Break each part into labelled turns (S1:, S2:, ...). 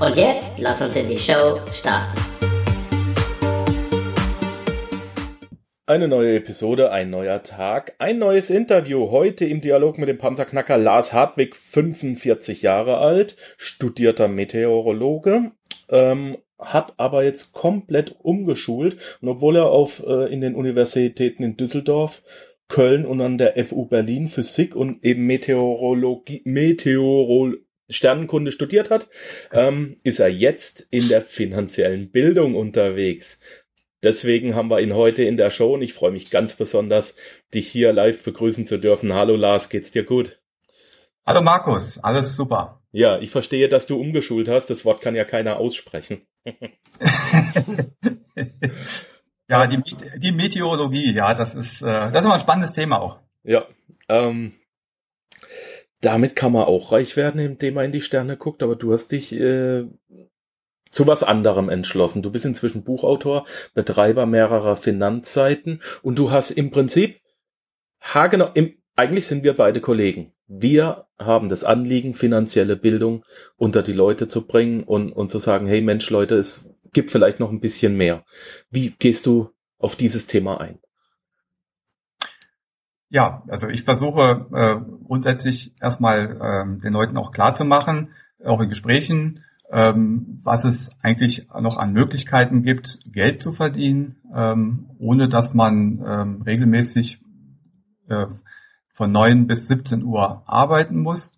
S1: Und jetzt lass uns in die Show starten.
S2: Eine neue Episode, ein neuer Tag, ein neues Interview. Heute im Dialog mit dem Panzerknacker Lars Hartwig, 45 Jahre alt, studierter Meteorologe, ähm, hat aber jetzt komplett umgeschult. Und obwohl er auf äh, in den Universitäten in Düsseldorf, Köln und an der FU Berlin Physik und eben Meteorologie, Meteorologie Sternenkunde studiert hat, ähm, ist er jetzt in der finanziellen Bildung unterwegs. Deswegen haben wir ihn heute in der Show und ich freue mich ganz besonders, dich hier live begrüßen zu dürfen. Hallo Lars, geht's dir gut?
S3: Hallo Markus, alles super.
S2: Ja, ich verstehe, dass du umgeschult hast. Das Wort kann ja keiner aussprechen.
S3: ja, die, die Meteorologie, ja, das ist, äh, das ist immer ein spannendes Thema auch.
S2: Ja, ähm, damit kann man auch reich werden, indem man in die Sterne guckt, aber du hast dich äh, zu was anderem entschlossen. Du bist inzwischen Buchautor, Betreiber mehrerer Finanzseiten und du hast im Prinzip, ha genau, im, eigentlich sind wir beide Kollegen. Wir haben das Anliegen, finanzielle Bildung unter die Leute zu bringen und, und zu sagen, hey Mensch, Leute, es gibt vielleicht noch ein bisschen mehr. Wie gehst du auf dieses Thema ein?
S3: Ja, also ich versuche äh, grundsätzlich erstmal ähm, den Leuten auch klar zu machen, auch in Gesprächen, ähm, was es eigentlich noch an Möglichkeiten gibt, Geld zu verdienen, ähm, ohne dass man ähm, regelmäßig äh, von neun bis 17 Uhr arbeiten muss.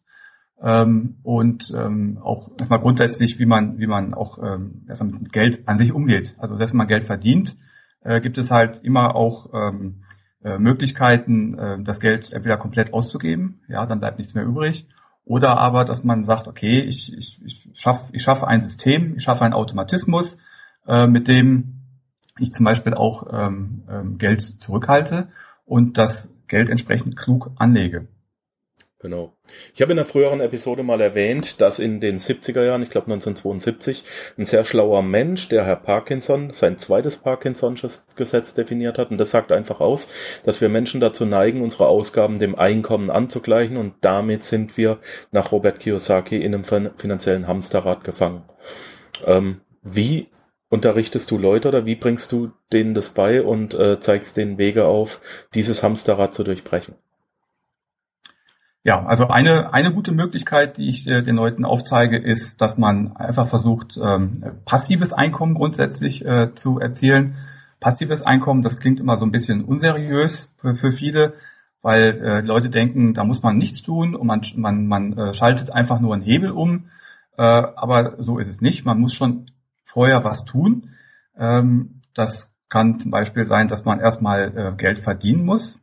S3: Ähm, und ähm, auch erstmal grundsätzlich, wie man, wie man auch ähm, erstmal mit Geld an sich umgeht. Also selbst wenn man Geld verdient, äh, gibt es halt immer auch ähm, äh, Möglichkeiten, äh, das Geld entweder komplett auszugeben, ja, dann bleibt nichts mehr übrig, oder aber, dass man sagt, okay, ich, ich, ich schaffe ich schaffe ein System, ich schaffe einen Automatismus, äh, mit dem ich zum Beispiel auch ähm, ähm, Geld zurückhalte und das Geld entsprechend klug anlege.
S2: Genau. Ich habe in einer früheren Episode mal erwähnt, dass in den 70er Jahren, ich glaube 1972, ein sehr schlauer Mensch, der Herr Parkinson, sein zweites Parkinson-Gesetz definiert hat. Und das sagt einfach aus, dass wir Menschen dazu neigen, unsere Ausgaben dem Einkommen anzugleichen. Und damit sind wir nach Robert Kiyosaki in einem finanziellen Hamsterrad gefangen. Ähm, wie unterrichtest du Leute oder wie bringst du denen das bei und äh, zeigst denen Wege auf, dieses Hamsterrad zu durchbrechen?
S3: Ja, also eine, eine gute Möglichkeit, die ich äh, den Leuten aufzeige, ist, dass man einfach versucht, ähm, passives Einkommen grundsätzlich äh, zu erzielen. Passives Einkommen, das klingt immer so ein bisschen unseriös für, für viele, weil äh, Leute denken, da muss man nichts tun und man, man, man schaltet einfach nur einen Hebel um. Aber so ist es nicht. Man muss schon vorher was tun. Ähm, das kann zum Beispiel sein, dass man erstmal Geld verdienen muss.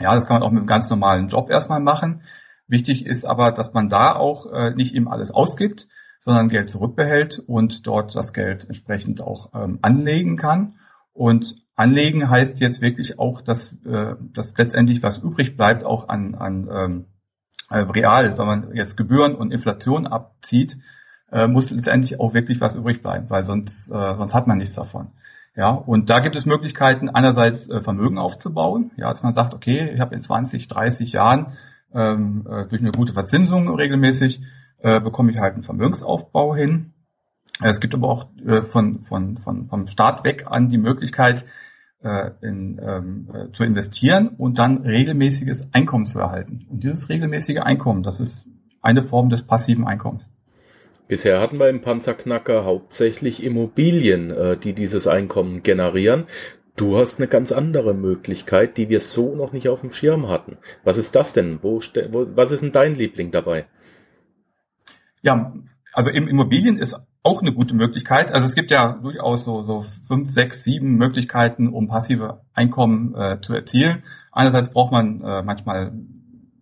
S3: Ja, das kann man auch mit einem ganz normalen Job erstmal machen. Wichtig ist aber, dass man da auch äh, nicht eben alles ausgibt, sondern Geld zurückbehält und dort das Geld entsprechend auch ähm, anlegen kann. Und anlegen heißt jetzt wirklich auch, dass, äh, dass letztendlich was übrig bleibt, auch an, an ähm, äh, real, wenn man jetzt Gebühren und Inflation abzieht, äh, muss letztendlich auch wirklich was übrig bleiben, weil sonst, äh, sonst hat man nichts davon. Ja, und da gibt es Möglichkeiten, einerseits äh, Vermögen aufzubauen, ja, dass man sagt, okay, ich habe in 20, 30 Jahren ähm, äh, durch eine gute Verzinsung regelmäßig äh, bekomme ich halt einen Vermögensaufbau hin. Es gibt aber auch äh, von, von, von, vom Staat weg an die Möglichkeit, äh, in, ähm, äh, zu investieren und dann regelmäßiges Einkommen zu erhalten. Und dieses regelmäßige Einkommen, das ist eine Form des passiven Einkommens.
S2: Bisher hatten wir im Panzerknacker hauptsächlich Immobilien, äh, die dieses Einkommen generieren. Du hast eine ganz andere Möglichkeit, die wir so noch nicht auf dem Schirm hatten. Was ist das denn? Wo, wo was ist denn dein Liebling dabei?
S3: Ja, also im Immobilien ist auch eine gute Möglichkeit. Also es gibt ja durchaus so, so fünf, sechs, sieben Möglichkeiten, um passive Einkommen äh, zu erzielen. Einerseits braucht man äh, manchmal,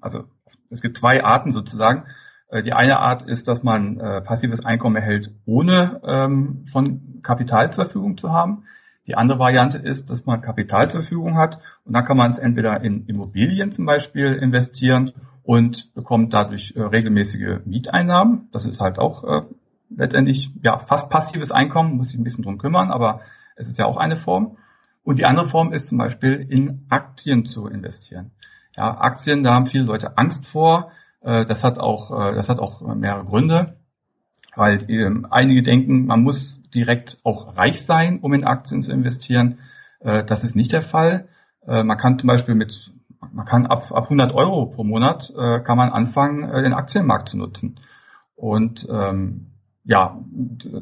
S3: also es gibt zwei Arten sozusagen. Äh, die eine Art ist, dass man äh, passives Einkommen erhält, ohne ähm, schon Kapital zur Verfügung zu haben. Die andere Variante ist, dass man Kapital zur Verfügung hat und dann kann man es entweder in Immobilien zum Beispiel investieren und bekommt dadurch äh, regelmäßige Mieteinnahmen. Das ist halt auch letztendlich ja fast passives Einkommen, muss sich ein bisschen drum kümmern, aber es ist ja auch eine Form. Und die andere Form ist zum Beispiel in Aktien zu investieren. Ja, Aktien, da haben viele Leute Angst vor. Äh, das hat auch, äh, das hat auch mehrere Gründe, weil ähm, einige denken, man muss direkt auch reich sein, um in Aktien zu investieren. Äh, das ist nicht der Fall. Man kann zum Beispiel mit, man kann ab, ab 100 Euro pro Monat kann man anfangen, den Aktienmarkt zu nutzen. Und ähm, ja,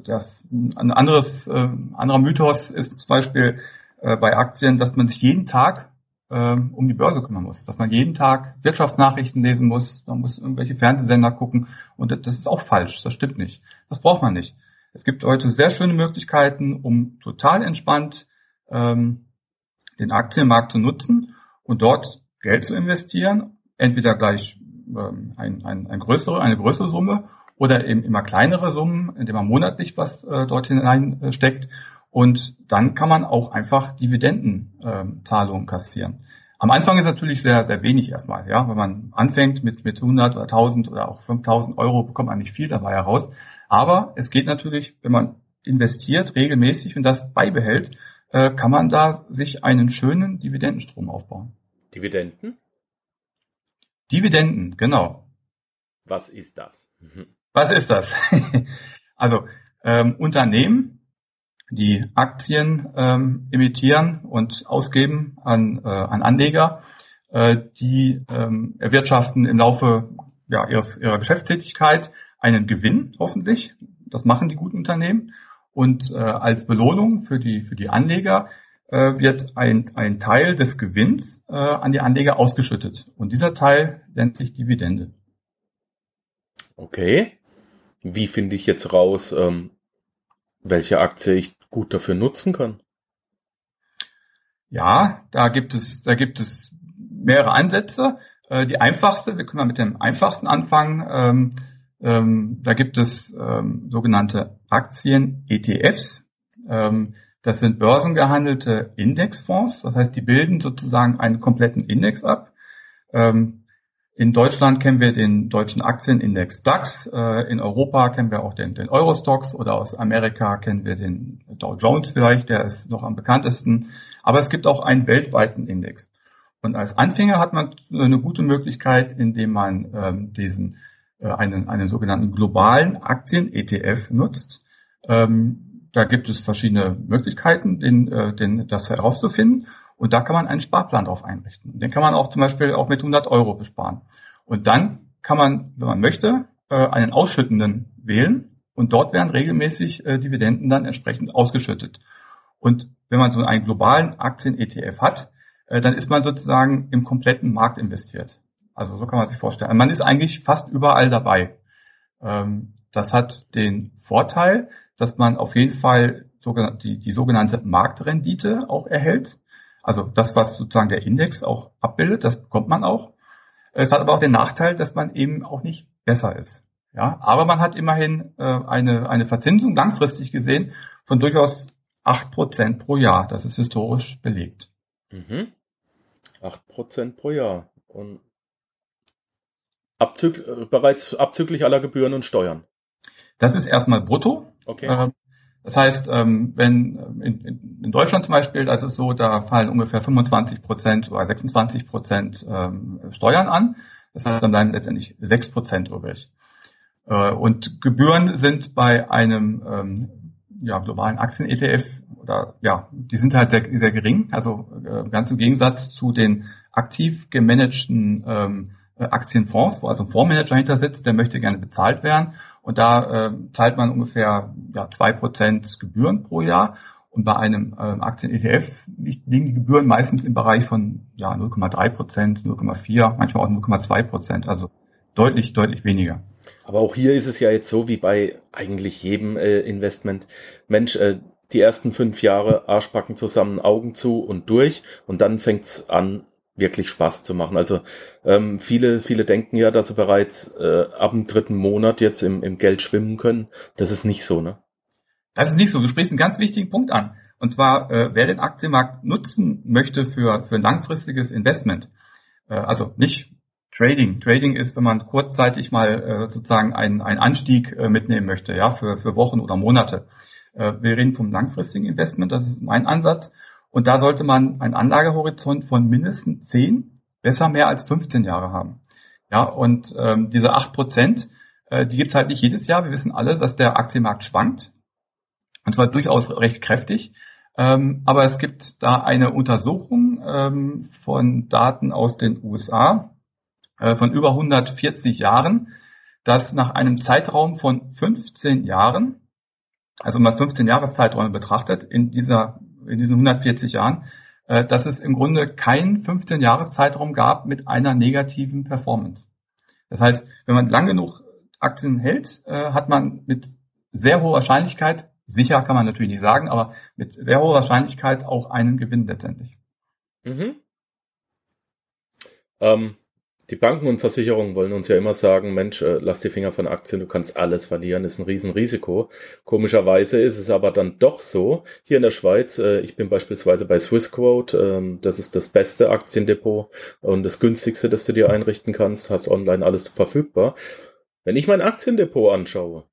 S3: das ein anderes, äh, anderer Mythos ist zum Beispiel äh, bei Aktien, dass man sich jeden Tag ähm, um die Börse kümmern muss, dass man jeden Tag Wirtschaftsnachrichten lesen muss, man muss irgendwelche Fernsehsender gucken und das ist auch falsch, das stimmt nicht. Das braucht man nicht. Es gibt heute sehr schöne Möglichkeiten, um total entspannt ähm, den Aktienmarkt zu nutzen und dort Geld zu investieren, entweder gleich ähm, ein, ein, ein größere, eine größere Summe oder eben immer kleinere Summen, indem man monatlich was äh, dort hineinsteckt und dann kann man auch einfach Dividendenzahlungen ähm, kassieren. Am Anfang ist natürlich sehr, sehr wenig erstmal. Ja, wenn man anfängt mit, mit 100 oder 1000 oder auch 5000 Euro, bekommt man nicht viel dabei heraus. Aber es geht natürlich, wenn man investiert regelmäßig und das beibehält, äh, kann man da sich einen schönen Dividendenstrom aufbauen.
S2: Dividenden?
S3: Dividenden, genau.
S2: Was ist das?
S3: Was ist das? also ähm, Unternehmen die Aktien ähm, emittieren und ausgeben an, äh, an Anleger, äh, die ähm, erwirtschaften im Laufe ja, ihres, ihrer Geschäftstätigkeit einen Gewinn, hoffentlich. Das machen die guten Unternehmen. Und äh, als Belohnung für die, für die Anleger äh, wird ein, ein Teil des Gewinns äh, an die Anleger ausgeschüttet. Und dieser Teil nennt sich Dividende.
S2: Okay. Wie finde ich jetzt raus, ähm, welche Aktie ich gut dafür nutzen kann?
S3: Ja, da gibt es, da gibt es mehrere Ansätze. Äh, die einfachste, wir können mal mit dem einfachsten anfangen. Ähm, ähm, da gibt es ähm, sogenannte Aktien-ETFs. Ähm, das sind börsengehandelte Indexfonds. Das heißt, die bilden sozusagen einen kompletten Index ab. Ähm, in Deutschland kennen wir den deutschen Aktienindex DAX. Äh, in Europa kennen wir auch den, den Eurostox oder aus Amerika kennen wir den Dow Jones vielleicht, der ist noch am bekanntesten. Aber es gibt auch einen weltweiten Index. Und als Anfänger hat man eine gute Möglichkeit, indem man ähm, diesen äh, einen, einen sogenannten globalen Aktien-ETF nutzt. Ähm, da gibt es verschiedene Möglichkeiten, den, äh, den, das herauszufinden. Und da kann man einen Sparplan drauf einrichten. Den kann man auch zum Beispiel auch mit 100 Euro besparen. Und dann kann man, wenn man möchte, äh, einen Ausschüttenden wählen und dort werden regelmäßig äh, Dividenden dann entsprechend ausgeschüttet. Und wenn man so einen globalen Aktien-ETF hat, äh, dann ist man sozusagen im kompletten Markt investiert. Also so kann man sich vorstellen. Man ist eigentlich fast überall dabei. Ähm, das hat den Vorteil, dass man auf jeden Fall die, die sogenannte Marktrendite auch erhält. Also das, was sozusagen der Index auch abbildet, das bekommt man auch. Es hat aber auch den Nachteil, dass man eben auch nicht besser ist. Ja, aber man hat immerhin äh, eine, eine Verzinsung langfristig gesehen von durchaus acht Prozent pro Jahr. Das ist historisch belegt.
S2: Mhm. 8% pro Jahr. Und abzüglich, äh, bereits abzüglich aller Gebühren und Steuern.
S3: Das ist erstmal brutto.
S2: Okay.
S3: Das heißt, ähm, wenn in, in Deutschland zum Beispiel, da ist es so, da fallen ungefähr 25 Prozent oder 26 Prozent ähm, Steuern an. Das heißt, dann bleiben letztendlich 6 Prozent übrig. Äh, und Gebühren sind bei einem ähm, ja, globalen Aktien-ETF oder ja, die sind halt sehr, sehr gering. Also äh, ganz im Gegensatz zu den aktiv gemanagten ähm, Aktienfonds, wo also ein Fondsmanager hinter sitzt, der möchte gerne bezahlt werden. Und da äh, zahlt man ungefähr ja, zwei Prozent Gebühren pro Jahr. Und bei einem äh, Aktien-ETF liegen die Gebühren meistens im Bereich von ja, 0,3 Prozent, 0,4, manchmal auch 0,2 Prozent. Also deutlich, deutlich weniger.
S2: Aber auch hier ist es ja jetzt so wie bei eigentlich jedem äh, Investment. Mensch, äh, die ersten fünf Jahre Arschbacken zusammen, Augen zu und durch. Und dann fängt's an, wirklich Spaß zu machen. Also ähm, viele, viele denken ja, dass sie bereits äh, ab dem dritten Monat jetzt im, im Geld schwimmen können. Das ist nicht so, ne?
S3: Das ist nicht so. Du sprichst einen ganz wichtigen Punkt an. Und zwar, äh, wer den Aktienmarkt nutzen möchte für, für langfristiges Investment, äh, also nicht Trading. Trading ist, wenn man kurzzeitig mal äh, sozusagen einen, einen Anstieg äh, mitnehmen möchte, ja, für, für Wochen oder Monate. Äh, wir reden vom langfristigen Investment, das ist mein Ansatz. Und da sollte man einen Anlagehorizont von mindestens 10, besser mehr als 15 Jahre haben. Ja, und ähm, diese 8 Prozent, äh, die gibt's halt nicht jedes Jahr. Wir wissen alle, dass der Aktienmarkt schwankt. Und zwar durchaus recht kräftig. Ähm, aber es gibt da eine Untersuchung ähm, von Daten aus den USA äh, von über 140 Jahren, dass nach einem Zeitraum von 15 Jahren, also man 15 Jahreszeiträume betrachtet, in dieser in diesen 140 Jahren, äh, dass es im Grunde keinen 15 Jahreszeitraum gab mit einer negativen Performance. Das heißt, wenn man lang genug Aktien hält, äh, hat man mit sehr hoher Wahrscheinlichkeit, sicher kann man natürlich nicht sagen, aber mit sehr hoher Wahrscheinlichkeit auch einen Gewinn letztendlich. Mhm.
S2: Ähm, die Banken und Versicherungen wollen uns ja immer sagen, Mensch, äh, lass die Finger von Aktien, du kannst alles verlieren, ist ein Riesenrisiko. Komischerweise ist es aber dann doch so, hier in der Schweiz, äh, ich bin beispielsweise bei Swissquote, ähm, das ist das beste Aktiendepot und das günstigste, das du dir einrichten kannst, hast online alles verfügbar. Wenn ich mein Aktiendepot anschaue,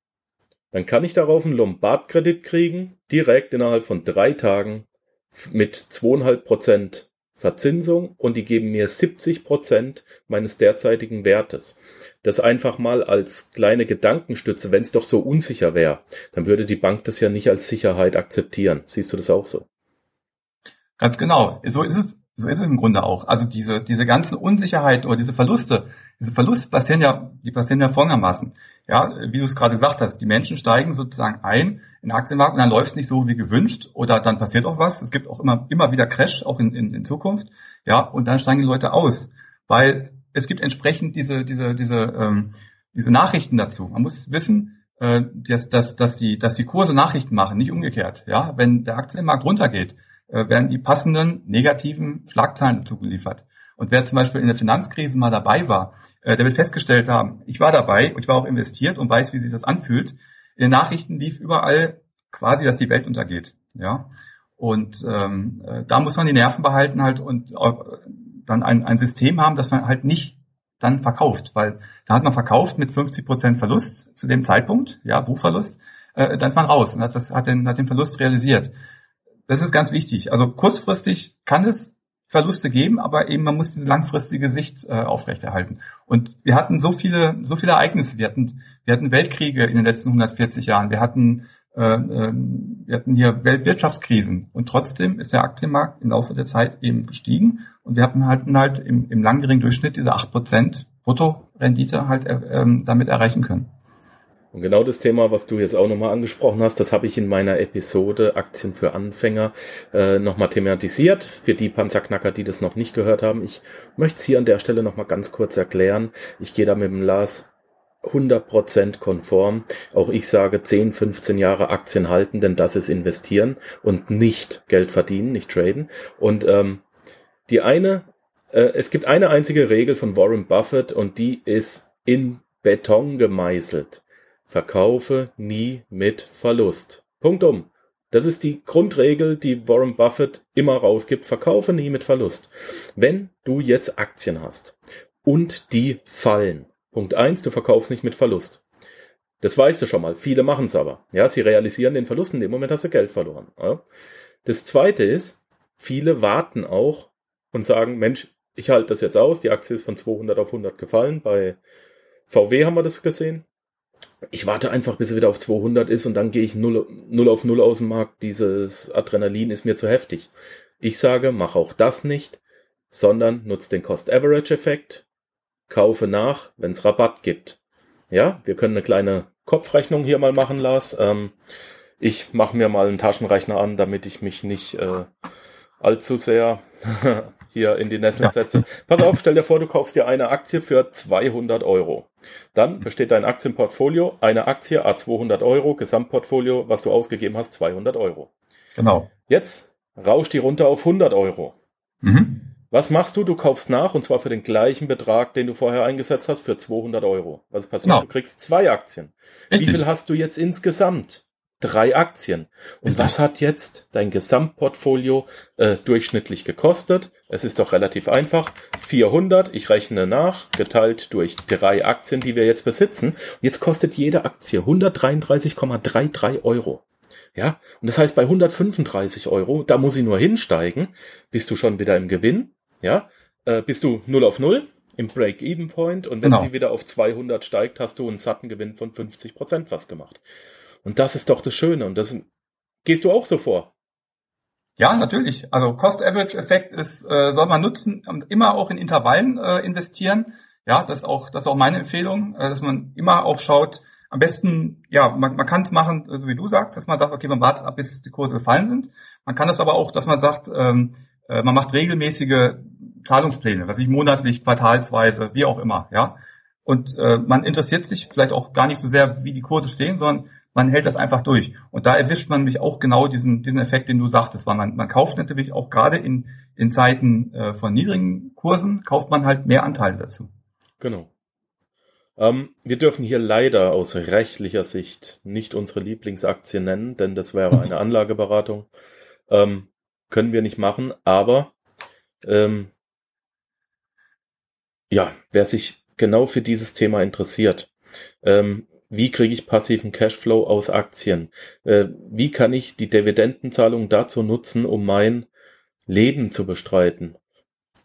S2: dann kann ich darauf einen Lombardkredit kriegen, direkt innerhalb von drei Tagen mit zweieinhalb Prozent Verzinsung und die geben mir 70 Prozent meines derzeitigen Wertes. Das einfach mal als kleine Gedankenstütze, wenn es doch so unsicher wäre, dann würde die Bank das ja nicht als Sicherheit akzeptieren. Siehst du das auch so?
S3: Ganz genau. So ist es, so ist es im Grunde auch. Also diese, diese ganzen Unsicherheiten oder diese Verluste, diese Verluste passieren ja, die passieren ja folgendermaßen. Ja, wie du es gerade gesagt hast, die Menschen steigen sozusagen ein in den Aktienmarkt und dann läuft es nicht so wie gewünscht oder dann passiert auch was. Es gibt auch immer, immer wieder Crash, auch in, in, in Zukunft. Ja, und dann steigen die Leute aus, weil es gibt entsprechend diese, diese, diese, ähm, diese Nachrichten dazu. Man muss wissen, äh, dass, dass, dass, die, dass die Kurse Nachrichten machen, nicht umgekehrt. Ja, wenn der Aktienmarkt runtergeht, äh, werden die passenden negativen Schlagzeilen dazu geliefert. Und wer zum Beispiel in der Finanzkrise mal dabei war, äh, der wird festgestellt haben, ich war dabei und ich war auch investiert und weiß, wie sich das anfühlt. In den Nachrichten lief überall quasi, dass die Welt untergeht. Ja. Und ähm, äh, da muss man die Nerven behalten halt und äh, dann ein, ein System haben, dass man halt nicht dann verkauft, weil da hat man verkauft mit 50 Prozent Verlust zu dem Zeitpunkt, ja, Buchverlust, äh, dann ist man raus und hat das hat den, hat den Verlust realisiert. Das ist ganz wichtig. Also kurzfristig kann es Verluste geben, aber eben man muss diese langfristige Sicht äh, aufrechterhalten. Und wir hatten so viele, so viele Ereignisse. Wir hatten, wir hatten Weltkriege in den letzten 140 Jahren. Wir hatten, äh, äh, wir hatten hier Weltwirtschaftskrisen. Und trotzdem ist der Aktienmarkt im Laufe der Zeit eben gestiegen. Und wir hatten halt, halt im, im langjährigen Durchschnitt diese 8% Bruttorendite halt äh, ähm, damit erreichen können.
S2: Und genau das Thema, was du jetzt auch nochmal angesprochen hast, das habe ich in meiner Episode Aktien für Anfänger äh, nochmal thematisiert. Für die Panzerknacker, die das noch nicht gehört haben, ich möchte es hier an der Stelle nochmal ganz kurz erklären. Ich gehe da mit dem Lars 100% konform. Auch ich sage 10, 15 Jahre Aktien halten, denn das ist investieren und nicht Geld verdienen, nicht traden. Und ähm, die eine, äh, es gibt eine einzige Regel von Warren Buffett und die ist in Beton gemeißelt. Verkaufe nie mit Verlust. Punktum. Das ist die Grundregel, die Warren Buffett immer rausgibt. Verkaufe nie mit Verlust. Wenn du jetzt Aktien hast und die fallen. Punkt eins: du verkaufst nicht mit Verlust. Das weißt du schon mal. Viele machen es aber. Ja, sie realisieren den Verlust. In dem Moment hast du Geld verloren. Ja. Das zweite ist, viele warten auch und sagen, Mensch, ich halte das jetzt aus. Die Aktie ist von 200 auf 100 gefallen. Bei VW haben wir das gesehen ich warte einfach, bis er wieder auf 200 ist und dann gehe ich 0, 0 auf 0 aus dem Markt. Dieses Adrenalin ist mir zu heftig. Ich sage, mach auch das nicht, sondern nutze den Cost-Average-Effekt, kaufe nach, wenn es Rabatt gibt. Ja, wir können eine kleine Kopfrechnung hier mal machen, Lars. Ähm, ich mache mir mal einen Taschenrechner an, damit ich mich nicht äh, allzu sehr hier in die Nesseln setze. Pass auf, stell dir vor, du kaufst dir eine Aktie für 200 Euro. Dann besteht dein Aktienportfolio, eine Aktie a 200 Euro, Gesamtportfolio, was du ausgegeben hast, 200 Euro.
S3: Genau.
S2: Jetzt rauscht die runter auf 100 Euro. Mhm. Was machst du? Du kaufst nach und zwar für den gleichen Betrag, den du vorher eingesetzt hast, für 200 Euro. Was passiert? Genau. Du kriegst zwei Aktien. Richtig. Wie viel hast du jetzt insgesamt? Drei Aktien. Und Richtig. was hat jetzt dein Gesamtportfolio äh, durchschnittlich gekostet? Es ist doch relativ einfach. 400, ich rechne nach, geteilt durch drei Aktien, die wir jetzt besitzen. Und jetzt kostet jede Aktie 133,33 Euro. Ja, und das heißt, bei 135 Euro, da muss ich nur hinsteigen, bist du schon wieder im Gewinn. Ja, äh, bist du 0 auf 0 im Break-Even-Point und wenn genau. sie wieder auf 200 steigt, hast du einen satten Gewinn von 50 Prozent was gemacht. Und das ist doch das Schöne und das gehst du auch so vor.
S3: Ja, natürlich. Also Cost-Average-Effekt ist, äh, soll man nutzen und immer auch in Intervallen äh, investieren. Ja, das ist auch, das ist auch meine Empfehlung, äh, dass man immer auch schaut, am besten, ja, man, man kann es machen, so wie du sagst, dass man sagt, okay, man wartet ab, bis die Kurse gefallen sind. Man kann es aber auch, dass man sagt, ähm, äh, man macht regelmäßige Zahlungspläne, was ich monatlich, quartalsweise, wie auch immer, ja. Und äh, man interessiert sich vielleicht auch gar nicht so sehr, wie die Kurse stehen, sondern man hält das einfach durch. Und da erwischt man nämlich auch genau diesen, diesen Effekt, den du sagtest, weil man, man kauft natürlich auch gerade in, in Zeiten äh, von niedrigen Kursen, kauft man halt mehr Anteile dazu.
S2: Genau. Ähm, wir dürfen hier leider aus rechtlicher Sicht nicht unsere Lieblingsaktie nennen, denn das wäre eine Anlageberatung. Ähm, können wir nicht machen, aber ähm, ja, wer sich genau für dieses Thema interessiert, ähm, wie kriege ich passiven Cashflow aus Aktien? Äh, wie kann ich die Dividendenzahlung dazu nutzen, um mein Leben zu bestreiten?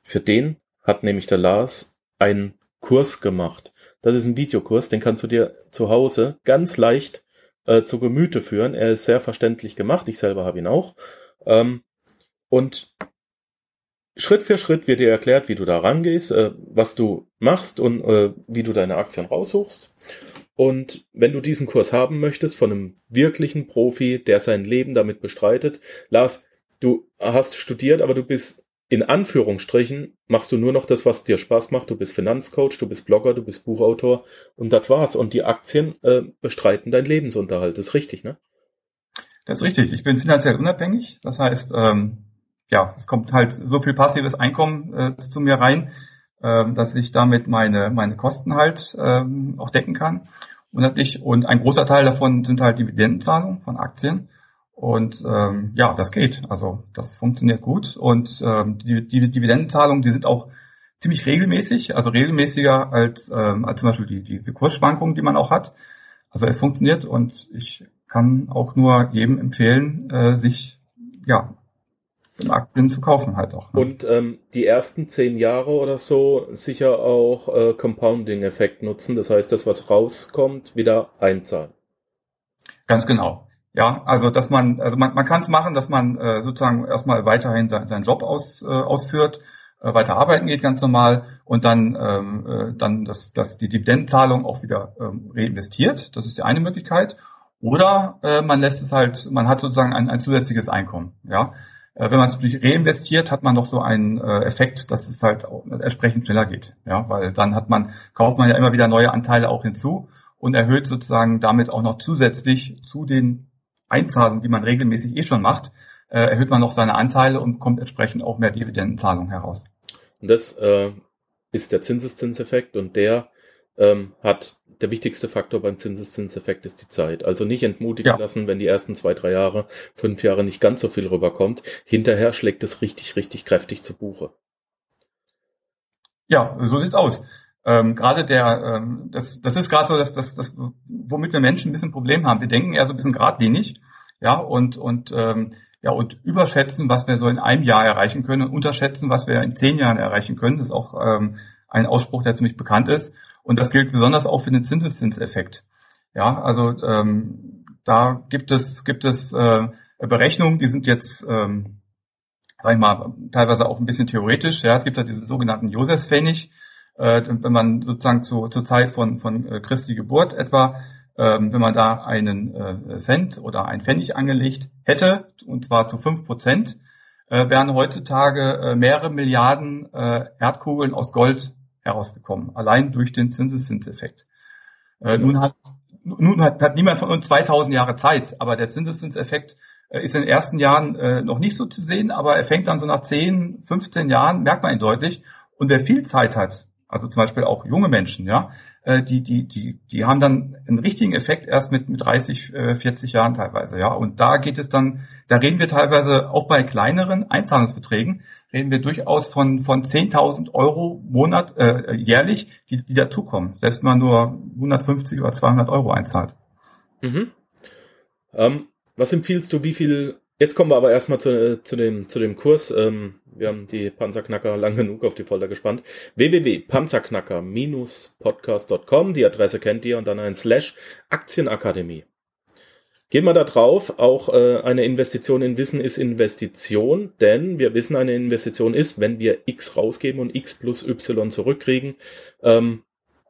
S2: Für den hat nämlich der Lars einen Kurs gemacht. Das ist ein Videokurs, den kannst du dir zu Hause ganz leicht äh, zu Gemüte führen. Er ist sehr verständlich gemacht. Ich selber habe ihn auch. Ähm, und Schritt für Schritt wird dir erklärt, wie du da rangehst, äh, was du machst und äh, wie du deine Aktien raussuchst. Und wenn du diesen Kurs haben möchtest von einem wirklichen Profi, der sein Leben damit bestreitet, Lars, du hast studiert, aber du bist in Anführungsstrichen machst du nur noch das, was dir Spaß macht. Du bist Finanzcoach, du bist Blogger, du bist Buchautor und das war's. Und die Aktien äh, bestreiten deinen Lebensunterhalt. Das ist richtig, ne?
S3: Das ist richtig. Ich bin finanziell unabhängig. Das heißt, ähm, ja, es kommt halt so viel passives Einkommen äh, zu mir rein, äh, dass ich damit meine meine Kosten halt ähm, auch decken kann. Und, und ein großer Teil davon sind halt Dividendenzahlungen von Aktien. Und ähm, ja, das geht. Also das funktioniert gut. Und ähm, die, die Dividendenzahlungen, die sind auch ziemlich regelmäßig, also regelmäßiger als, ähm, als zum Beispiel die, die, die Kursschwankungen, die man auch hat. Also es funktioniert und ich kann auch nur jedem empfehlen, äh, sich ja Aktien zu kaufen halt auch.
S2: Ne? Und ähm, die ersten zehn Jahre oder so sicher auch äh, Compounding-Effekt nutzen. Das heißt, das, was rauskommt, wieder einzahlen.
S3: Ganz genau. Ja, also dass man, also man, man kann es machen, dass man äh, sozusagen erstmal weiterhin seinen, seinen Job aus, äh, ausführt, äh, weiter arbeiten geht ganz normal und dann, ähm, äh, dann dass, dass die Dividendenzahlung auch wieder ähm, reinvestiert. Das ist die eine Möglichkeit. Oder äh, man lässt es halt, man hat sozusagen ein, ein zusätzliches Einkommen. Ja, wenn man es natürlich reinvestiert, hat man noch so einen äh, Effekt, dass es halt entsprechend schneller geht. Ja, weil dann hat man kauft man ja immer wieder neue Anteile auch hinzu und erhöht sozusagen damit auch noch zusätzlich zu den Einzahlung, die man regelmäßig eh schon macht, äh, erhöht man noch seine Anteile und kommt entsprechend auch mehr Dividendenzahlung heraus.
S2: Und das äh, ist der Zinseszinseffekt und der ähm, hat der wichtigste Faktor beim Zinseszinseffekt ist die Zeit. Also nicht entmutigen ja. lassen, wenn die ersten zwei, drei Jahre, fünf Jahre nicht ganz so viel rüberkommt. Hinterher schlägt es richtig, richtig kräftig zu Buche.
S3: Ja, so sieht's aus. Ähm, gerade der, ähm, das, das ist gerade so, dass das, das, womit wir Menschen ein bisschen Problem haben. Wir denken eher so ein bisschen geradlinig, ja, und und ähm, ja und überschätzen, was wir so in einem Jahr erreichen können und unterschätzen, was wir in zehn Jahren erreichen können. Das ist auch ähm, ein Ausspruch, der ziemlich bekannt ist. Und das gilt besonders auch für den Zinseszinseffekt. Ja, also ähm, da gibt es gibt es äh, Berechnungen, die sind jetzt ähm, sag ich mal, teilweise auch ein bisschen theoretisch. Ja, es gibt ja diesen sogenannten Josefspfennig, äh, wenn man sozusagen zu, zur Zeit von, von äh, Christi Geburt etwa, ähm, wenn man da einen äh, Cent oder ein Pfennig angelegt hätte, und zwar zu fünf Prozent, äh, wären heutzutage äh, mehrere Milliarden äh, Erdkugeln aus Gold herausgekommen, allein durch den Zinseszinseffekt. Äh, nun hat nun hat, hat niemand von uns 2000 Jahre Zeit, aber der Zinseszinseffekt äh, ist in den ersten Jahren äh, noch nicht so zu sehen, aber er fängt dann so nach 10, 15 Jahren, merkt man ihn deutlich. Und wer viel Zeit hat, also zum Beispiel auch junge Menschen, ja, äh, die, die, die, die haben dann einen richtigen Effekt erst mit, mit 30, äh, 40 Jahren teilweise, ja. Und da geht es dann, da reden wir teilweise auch bei kleineren Einzahlungsbeträgen, reden wir durchaus von, von 10.000 Euro Monat, äh, jährlich, die, die dazukommen. Selbst wenn man nur 150 oder 200 Euro einzahlt.
S2: Mhm. Ähm, was empfiehlst du, wie viel Jetzt kommen wir aber erstmal zu, zu, dem, zu dem Kurs. Ähm, wir haben die Panzerknacker lang genug auf die Folter gespannt. www.panzerknacker-podcast.com. Die Adresse kennt ihr und dann ein Slash Aktienakademie. Gehen wir da drauf. Auch äh, eine Investition in Wissen ist Investition, denn wir wissen, eine Investition ist, wenn wir X rausgeben und X plus Y zurückkriegen. Ähm,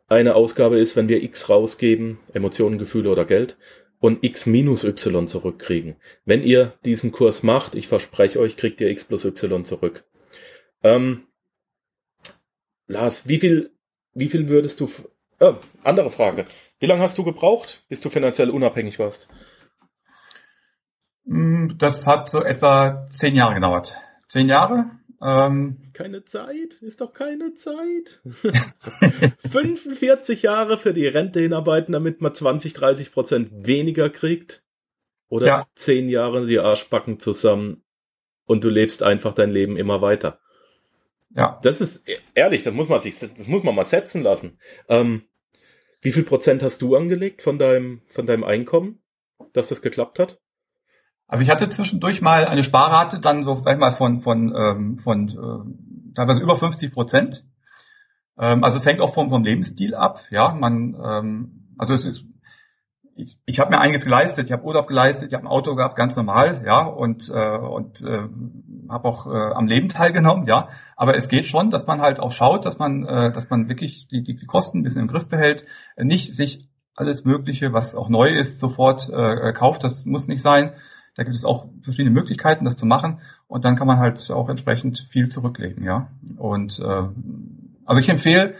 S2: eine Ausgabe ist, wenn wir X rausgeben, Emotionen, Gefühle oder Geld und x minus y zurückkriegen. Wenn ihr diesen Kurs macht, ich verspreche euch, kriegt ihr x plus y zurück. Ähm, Lars, wie viel, wie viel würdest du, äh, andere Frage. Wie lange hast du gebraucht, bis du finanziell unabhängig warst?
S3: Hm, das hat so etwa zehn Jahre gedauert. Zehn Jahre
S2: ähm, keine Zeit, ist doch keine Zeit. 45 Jahre für die Rente hinarbeiten, damit man 20, 30 Prozent weniger kriegt. Oder ja. 10 Jahre die Arschbacken zusammen und du lebst einfach dein Leben immer weiter. Ja. Das ist e-, ehrlich, das muss man sich, das muss man mal setzen lassen. Ähm, wie viel Prozent hast du angelegt von deinem, von deinem Einkommen, dass das geklappt hat?
S3: Also ich hatte zwischendurch mal eine Sparrate dann so, sag ich mal, von, von, ähm, von äh, teilweise über 50 Prozent. Ähm, also es hängt auch vom, vom Lebensstil ab. Ja, man, ähm, also es ist, ich, ich habe mir einiges geleistet. Ich habe Urlaub geleistet, ich habe ein Auto gehabt, ganz normal, ja, und äh, und äh, habe auch äh, am Leben teilgenommen, ja. Aber es geht schon, dass man halt auch schaut, dass man, äh, dass man wirklich die, die, die Kosten ein bisschen im Griff behält, nicht sich alles Mögliche, was auch neu ist, sofort äh, kauft. Das muss nicht sein da gibt es auch verschiedene Möglichkeiten, das zu machen. Und dann kann man halt auch entsprechend viel zurücklegen, ja. Und äh, also ich empfehle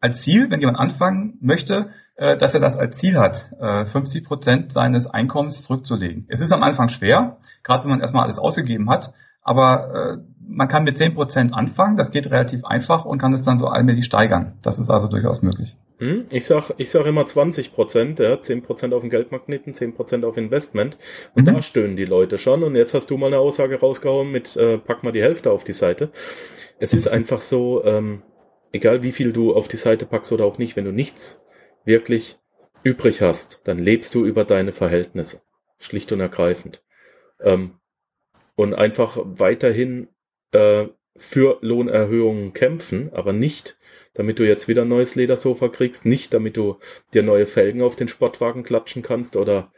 S3: als Ziel, wenn jemand anfangen möchte, äh, dass er das als Ziel hat, äh, 50 Prozent seines Einkommens zurückzulegen. Es ist am Anfang schwer, gerade wenn man erstmal alles ausgegeben hat, aber äh, man kann mit 10 Prozent anfangen, das geht relativ einfach und kann es dann so allmählich steigern. Das ist also durchaus möglich.
S2: Hm? Ich sag, ich sag immer 20 Prozent, ja, 10 Prozent auf den Geldmagneten, 10 Prozent auf Investment. Und mhm. da stöhnen die Leute schon. Und jetzt hast du mal eine Aussage rausgehauen mit, äh, pack mal die Hälfte auf die Seite. Es ist einfach so, ähm, egal wie viel du auf die Seite packst oder auch nicht, wenn du nichts wirklich übrig hast, dann lebst du über deine Verhältnisse. Schlicht und ergreifend. Ähm, und einfach weiterhin äh, für Lohnerhöhungen kämpfen, aber nicht damit du jetzt wieder ein neues Ledersofa kriegst, nicht damit du dir neue Felgen auf den Sportwagen klatschen kannst oder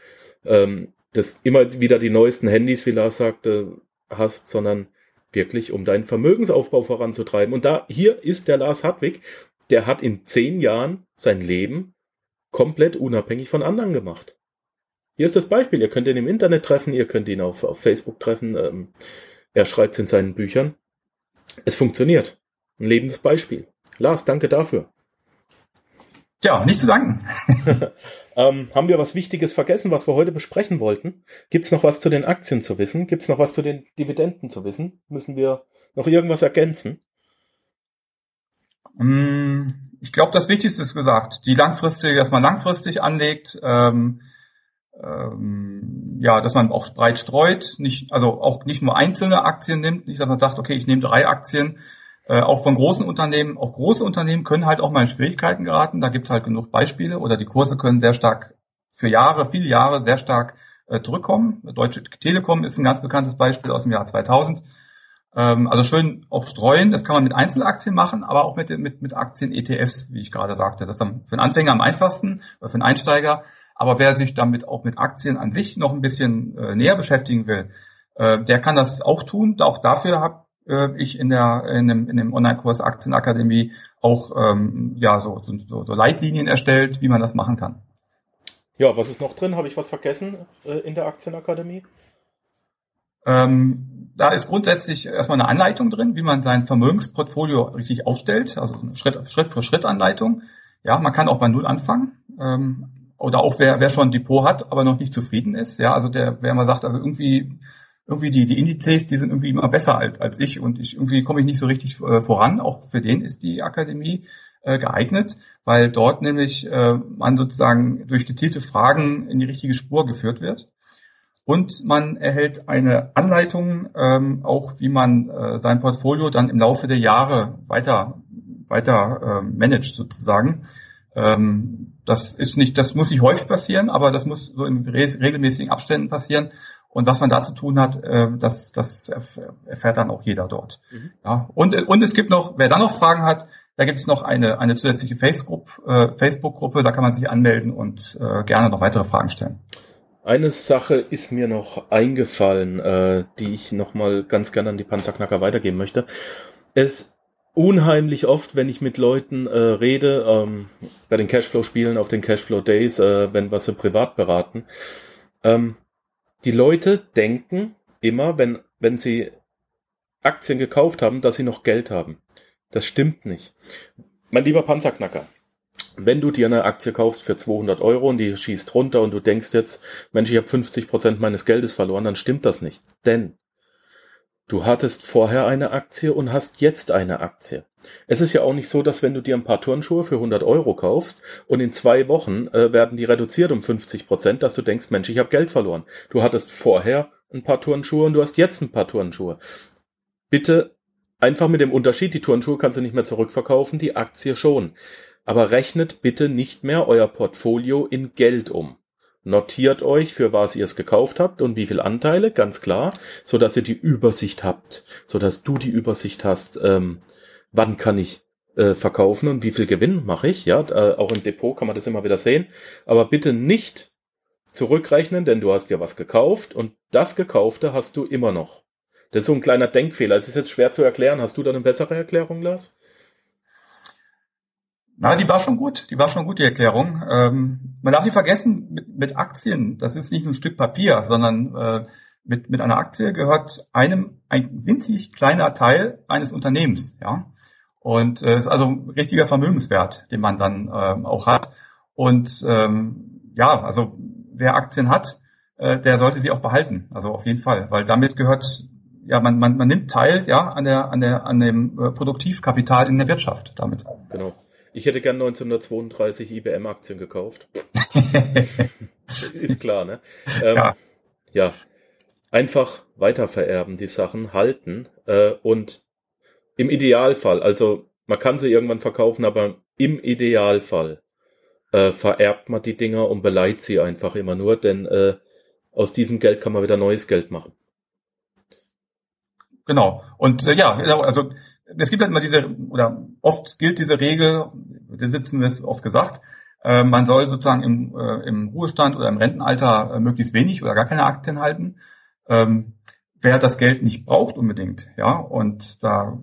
S2: ähm, das immer wieder die neuesten Handys, wie Lars sagte, hast, sondern wirklich um deinen Vermögensaufbau voranzutreiben. Und da, hier ist der Lars Hartwig, der hat in zehn Jahren sein Leben komplett unabhängig von anderen gemacht. Hier ist das Beispiel. Ihr könnt ihn im Internet treffen, ihr könnt ihn auf, auf Facebook treffen. Ähm, er schreibt es in seinen Büchern. Es funktioniert. Ein lebendes Beispiel. Lars, danke dafür.
S3: Ja, nicht zu danken.
S2: ähm, haben wir was Wichtiges vergessen, was wir heute besprechen wollten? Gibt es noch was zu den Aktien zu wissen? Gibt es noch was zu den Dividenden zu wissen? Müssen wir noch irgendwas ergänzen?
S3: Mm, ich glaube, das Wichtigste ist gesagt. Die langfristig, dass man langfristig anlegt, ähm, ähm, ja, dass man auch breit streut, nicht, also auch nicht nur einzelne Aktien nimmt, nicht, dass man sagt, okay, ich nehme drei Aktien, äh, auch von großen Unternehmen, auch große Unternehmen können halt auch mal in Schwierigkeiten geraten. Da gibt es halt genug Beispiele oder die Kurse können sehr stark für Jahre, viele Jahre sehr stark äh, zurückkommen. Deutsche Telekom ist ein ganz bekanntes Beispiel aus dem Jahr 2000. Ähm, also schön auch streuen, das kann man mit Einzelaktien machen, aber auch mit, mit, mit Aktien-ETFs, wie ich gerade sagte. Das ist dann für einen Anfänger am einfachsten, oder für einen Einsteiger. Aber wer sich damit auch mit Aktien an sich noch ein bisschen äh, näher beschäftigen will, äh, der kann das auch tun. Auch dafür äh, ich in der in dem, in dem Online-Kurs Aktienakademie auch ähm, ja so, so, so Leitlinien erstellt, wie man das machen kann.
S2: Ja, was ist noch drin? Habe ich was vergessen äh, in der Aktienakademie?
S3: Ähm, da ist grundsätzlich erstmal eine Anleitung drin, wie man sein Vermögensportfolio richtig aufstellt, also eine Schritt, Schritt für Schritt Anleitung. Ja, man kann auch bei Null anfangen. Ähm, oder auch wer, wer schon ein Depot hat, aber noch nicht zufrieden ist. Ja, also der, wer mal sagt, also irgendwie, irgendwie die, die Indizes, die sind irgendwie immer besser als, als ich und ich irgendwie komme ich nicht so richtig äh, voran. Auch für den ist die Akademie äh, geeignet, weil dort nämlich äh, man sozusagen durch gezielte Fragen in die richtige Spur geführt wird. Und man erhält eine Anleitung, ähm, auch wie man äh, sein Portfolio dann im Laufe der Jahre weiter, weiter äh, managt sozusagen. Ähm, das ist nicht, das muss nicht häufig passieren, aber das muss so in regelmäßigen Abständen passieren. Und was man da zu tun hat, äh, das, das erfährt dann auch jeder dort. Mhm. Ja, und, und es gibt noch, wer da noch Fragen hat, da gibt es noch eine, eine zusätzliche Facebook-Gruppe, äh, Facebook da kann man sich anmelden und äh, gerne noch weitere Fragen stellen.
S2: Eine Sache ist mir noch eingefallen, äh, die ich nochmal ganz gerne an die Panzerknacker weitergeben möchte. Es unheimlich oft, wenn ich mit Leuten äh, rede, ähm, bei den Cashflow-Spielen, auf den Cashflow-Days, äh, wenn wir sie privat beraten, ähm, die Leute denken immer, wenn, wenn sie Aktien gekauft haben, dass sie noch Geld haben. Das stimmt nicht. Mein lieber Panzerknacker, wenn du dir eine Aktie kaufst für 200 Euro und die schießt runter und du denkst jetzt, Mensch, ich habe 50 Prozent meines Geldes verloren, dann stimmt das nicht. Denn du hattest vorher eine Aktie und hast jetzt eine Aktie. Es ist ja auch nicht so, dass wenn du dir ein paar Turnschuhe für 100 Euro kaufst und in zwei Wochen äh, werden die reduziert um 50 Prozent, dass du denkst, Mensch, ich habe Geld verloren. Du hattest vorher ein paar Turnschuhe und du hast jetzt ein paar Turnschuhe. Bitte einfach mit dem Unterschied, die Turnschuhe kannst du nicht mehr zurückverkaufen, die Aktie schon. Aber rechnet bitte nicht mehr euer Portfolio in Geld um. Notiert euch, für was ihr es gekauft habt und wie viel Anteile, ganz klar, so dass ihr die Übersicht habt, so dass du die Übersicht hast, ähm, wann kann ich äh, verkaufen und wie viel Gewinn mache ich. Ja, äh, auch im Depot kann man das immer wieder sehen. Aber bitte nicht zurückrechnen, denn du hast ja was gekauft und das Gekaufte hast du immer noch. Das ist so ein kleiner Denkfehler. Es ist jetzt schwer zu erklären. Hast du da eine bessere Erklärung, Lars?
S3: Na, die war schon gut. Die war schon gut, die Erklärung. Ähm, man darf nicht vergessen, mit, mit, Aktien, das ist nicht ein Stück Papier, sondern äh, mit, mit einer Aktie gehört einem ein winzig kleiner Teil eines Unternehmens, ja. Und äh, ist also ein richtiger Vermögenswert, den man dann äh, auch hat. Und ähm, ja, also wer Aktien hat, äh, der sollte sie auch behalten. Also auf jeden Fall, weil damit gehört ja, man, man, man nimmt teil ja an der an der an dem äh, Produktivkapital in der Wirtschaft damit.
S2: Genau. Ich hätte gern 1932 IBM-Aktien gekauft. Ist klar, ne? Ähm, ja. ja. Einfach weitervererben, die Sachen halten äh, und im Idealfall, also man kann sie irgendwann verkaufen, aber im Idealfall äh, vererbt man die Dinger und beleiht sie einfach immer nur, denn äh, aus diesem Geld kann man wieder neues Geld machen.
S3: Genau. Und äh, ja, also es gibt halt immer diese, oder oft gilt diese Regel, den sitzen wir es oft gesagt, äh, man soll sozusagen im, äh, im Ruhestand oder im Rentenalter äh, möglichst wenig oder gar keine Aktien halten. Ähm, wer das Geld nicht braucht unbedingt, ja, und da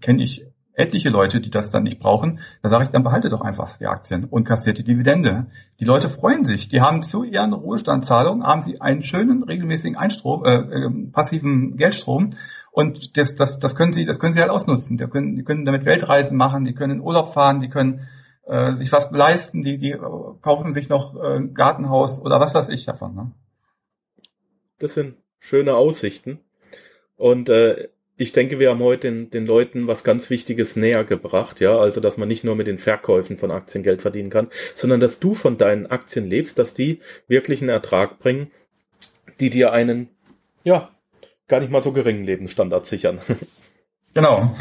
S3: kenne ich etliche Leute, die das dann nicht brauchen, da sage ich, dann behalte doch einfach die Aktien und kassiert die Dividende. Die Leute freuen sich. Die haben zu ihren Ruhestandzahlungen haben sie einen schönen regelmäßigen Einstrom, äh, äh, passiven Geldstrom und das, das, das können sie, das können sie halt ausnutzen. Die können, die können damit Weltreisen machen, die können in Urlaub fahren, die können äh, sich was leisten, die, die kaufen sich noch äh, ein Gartenhaus oder was weiß ich davon. Ne?
S2: Das sind schöne Aussichten. Und äh, ich denke, wir haben heute den, den Leuten was ganz Wichtiges näher gebracht, ja, also dass man nicht nur mit den Verkäufen von Aktien Geld verdienen kann, sondern dass du von deinen Aktien lebst, dass die wirklich einen Ertrag bringen, die dir einen, ja, gar nicht mal so geringen Lebensstandard sichern.
S3: Genau.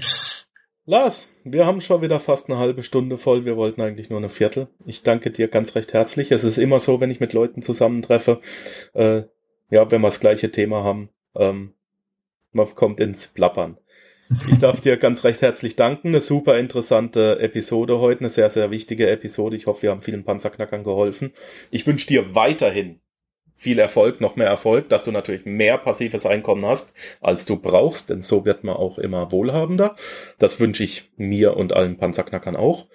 S2: Lars, wir haben schon wieder fast eine halbe Stunde voll. Wir wollten eigentlich nur eine Viertel. Ich danke dir ganz recht herzlich. Es ist immer so, wenn ich mit Leuten zusammentreffe, äh, ja, wenn wir das gleiche Thema haben, ähm, man kommt ins Plappern. Ich darf dir ganz recht herzlich danken. Eine super interessante Episode heute, eine sehr, sehr wichtige Episode. Ich hoffe, wir haben vielen Panzerknackern geholfen. Ich wünsche dir weiterhin viel Erfolg, noch mehr Erfolg, dass du natürlich mehr passives Einkommen hast, als du brauchst, denn so wird man auch immer wohlhabender. Das wünsche ich mir und allen Panzerknackern auch.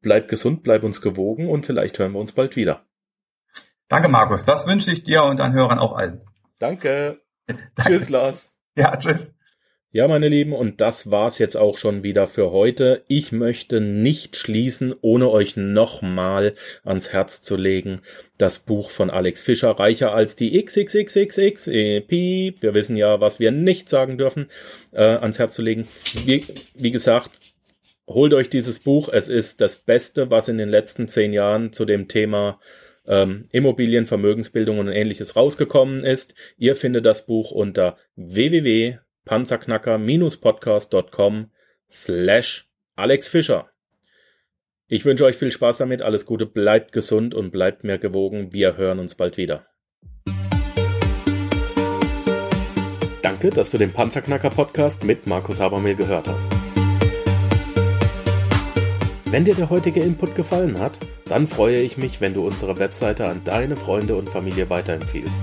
S2: Bleib gesund, bleib uns gewogen und vielleicht hören wir uns bald wieder.
S3: Danke, Markus. Das wünsche ich dir und deinen Hörern auch allen.
S2: Danke. Danke. Tschüss, Lars.
S3: Ja, tschüss.
S2: Ja, meine Lieben, und das war's jetzt auch schon wieder für heute. Ich möchte nicht schließen, ohne euch nochmal ans Herz zu legen. Das Buch von Alex Fischer, reicher als die XXXXX, äh, piep, wir wissen ja, was wir nicht sagen dürfen, äh, ans Herz zu legen. Wie, wie gesagt, holt euch dieses Buch. Es ist das Beste, was in den letzten zehn Jahren zu dem Thema ähm, Immobilien, Vermögensbildung und ähnliches rausgekommen ist. Ihr findet das Buch unter www panzerknacker-podcast.com slash Alex Fischer. Ich wünsche euch viel Spaß damit, alles Gute, bleibt gesund und bleibt mir gewogen. Wir hören uns bald wieder. Danke, dass du den Panzerknacker Podcast mit Markus Habermehl gehört hast. Wenn dir der heutige Input gefallen hat, dann freue ich mich, wenn du unsere Webseite an deine Freunde und Familie weiterempfiehlst.